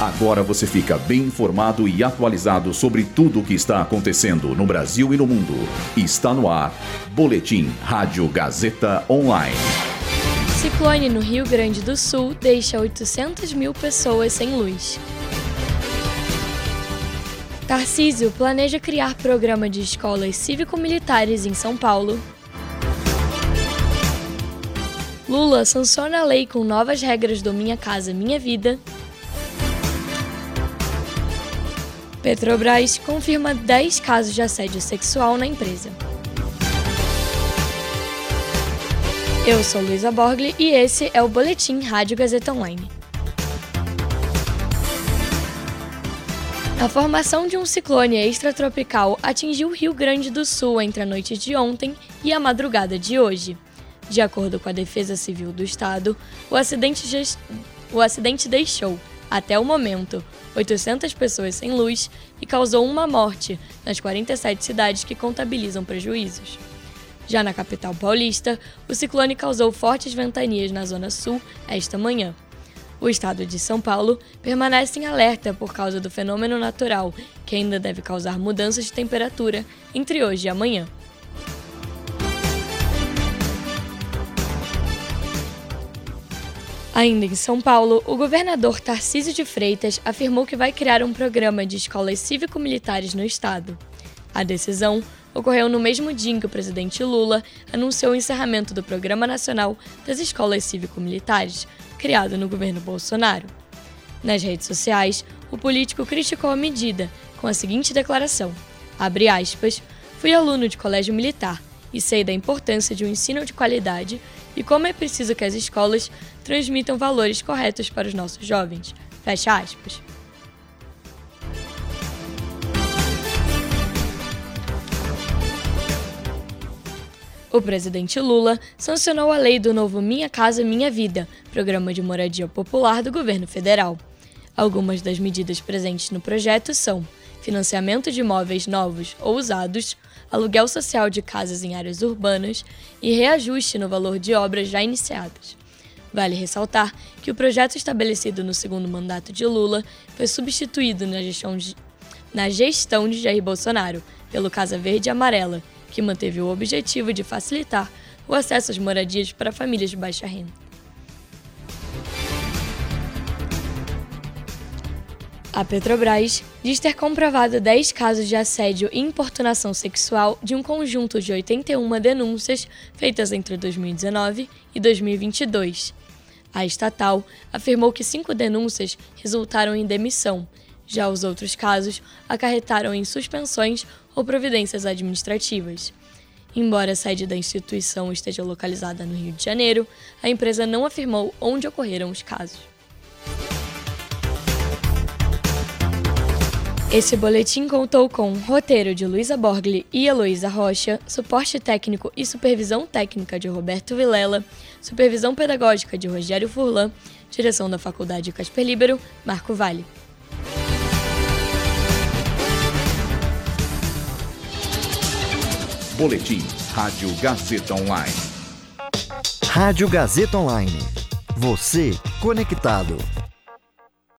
Agora você fica bem informado e atualizado sobre tudo o que está acontecendo no Brasil e no mundo. Está no ar. Boletim Rádio Gazeta Online. Ciclone no Rio Grande do Sul deixa 800 mil pessoas sem luz. Tarcísio planeja criar programa de escolas cívico-militares em São Paulo. Lula sanciona a lei com novas regras do Minha Casa Minha Vida. Petrobras confirma 10 casos de assédio sexual na empresa. Eu sou Luísa Borgli e esse é o Boletim Rádio Gazeta Online. A formação de um ciclone extratropical atingiu o Rio Grande do Sul entre a noite de ontem e a madrugada de hoje. De acordo com a Defesa Civil do Estado, o acidente, o acidente deixou até o momento, 800 pessoas sem luz e causou uma morte nas 47 cidades que contabilizam prejuízos. Já na capital paulista, o ciclone causou fortes ventanias na zona sul esta manhã. O estado de São Paulo permanece em alerta por causa do fenômeno natural, que ainda deve causar mudanças de temperatura entre hoje e amanhã. Ainda em São Paulo, o governador Tarcísio de Freitas afirmou que vai criar um programa de escolas cívico-militares no estado. A decisão ocorreu no mesmo dia em que o presidente Lula anunciou o encerramento do Programa Nacional das Escolas Cívico-Militares, criado no governo Bolsonaro. Nas redes sociais, o político criticou a medida com a seguinte declaração: aspas, fui aluno de colégio militar e sei da importância de um ensino de qualidade e como é preciso que as escolas transmitam valores corretos para os nossos jovens. Fecha aspas. O presidente Lula sancionou a lei do novo Minha Casa Minha Vida, programa de moradia popular do governo federal. Algumas das medidas presentes no projeto são financiamento de imóveis novos ou usados, aluguel social de casas em áreas urbanas e reajuste no valor de obras já iniciadas. Vale ressaltar que o projeto estabelecido no segundo mandato de Lula foi substituído na gestão de, na gestão de Jair Bolsonaro pelo Casa Verde e Amarela, que manteve o objetivo de facilitar o acesso às moradias para famílias de baixa renda. A Petrobras diz ter comprovado 10 casos de assédio e importunação sexual de um conjunto de 81 denúncias feitas entre 2019 e 2022. A estatal afirmou que cinco denúncias resultaram em demissão, já os outros casos acarretaram em suspensões ou providências administrativas. Embora a sede da instituição esteja localizada no Rio de Janeiro, a empresa não afirmou onde ocorreram os casos. Esse boletim contou com roteiro de Luísa Borgli e Heloísa Rocha, suporte técnico e supervisão técnica de Roberto Vilela, supervisão pedagógica de Rogério Furlan, direção da Faculdade Casper Libero, Marco Vale. Boletim Rádio Gazeta Online. Rádio Gazeta Online. Você conectado.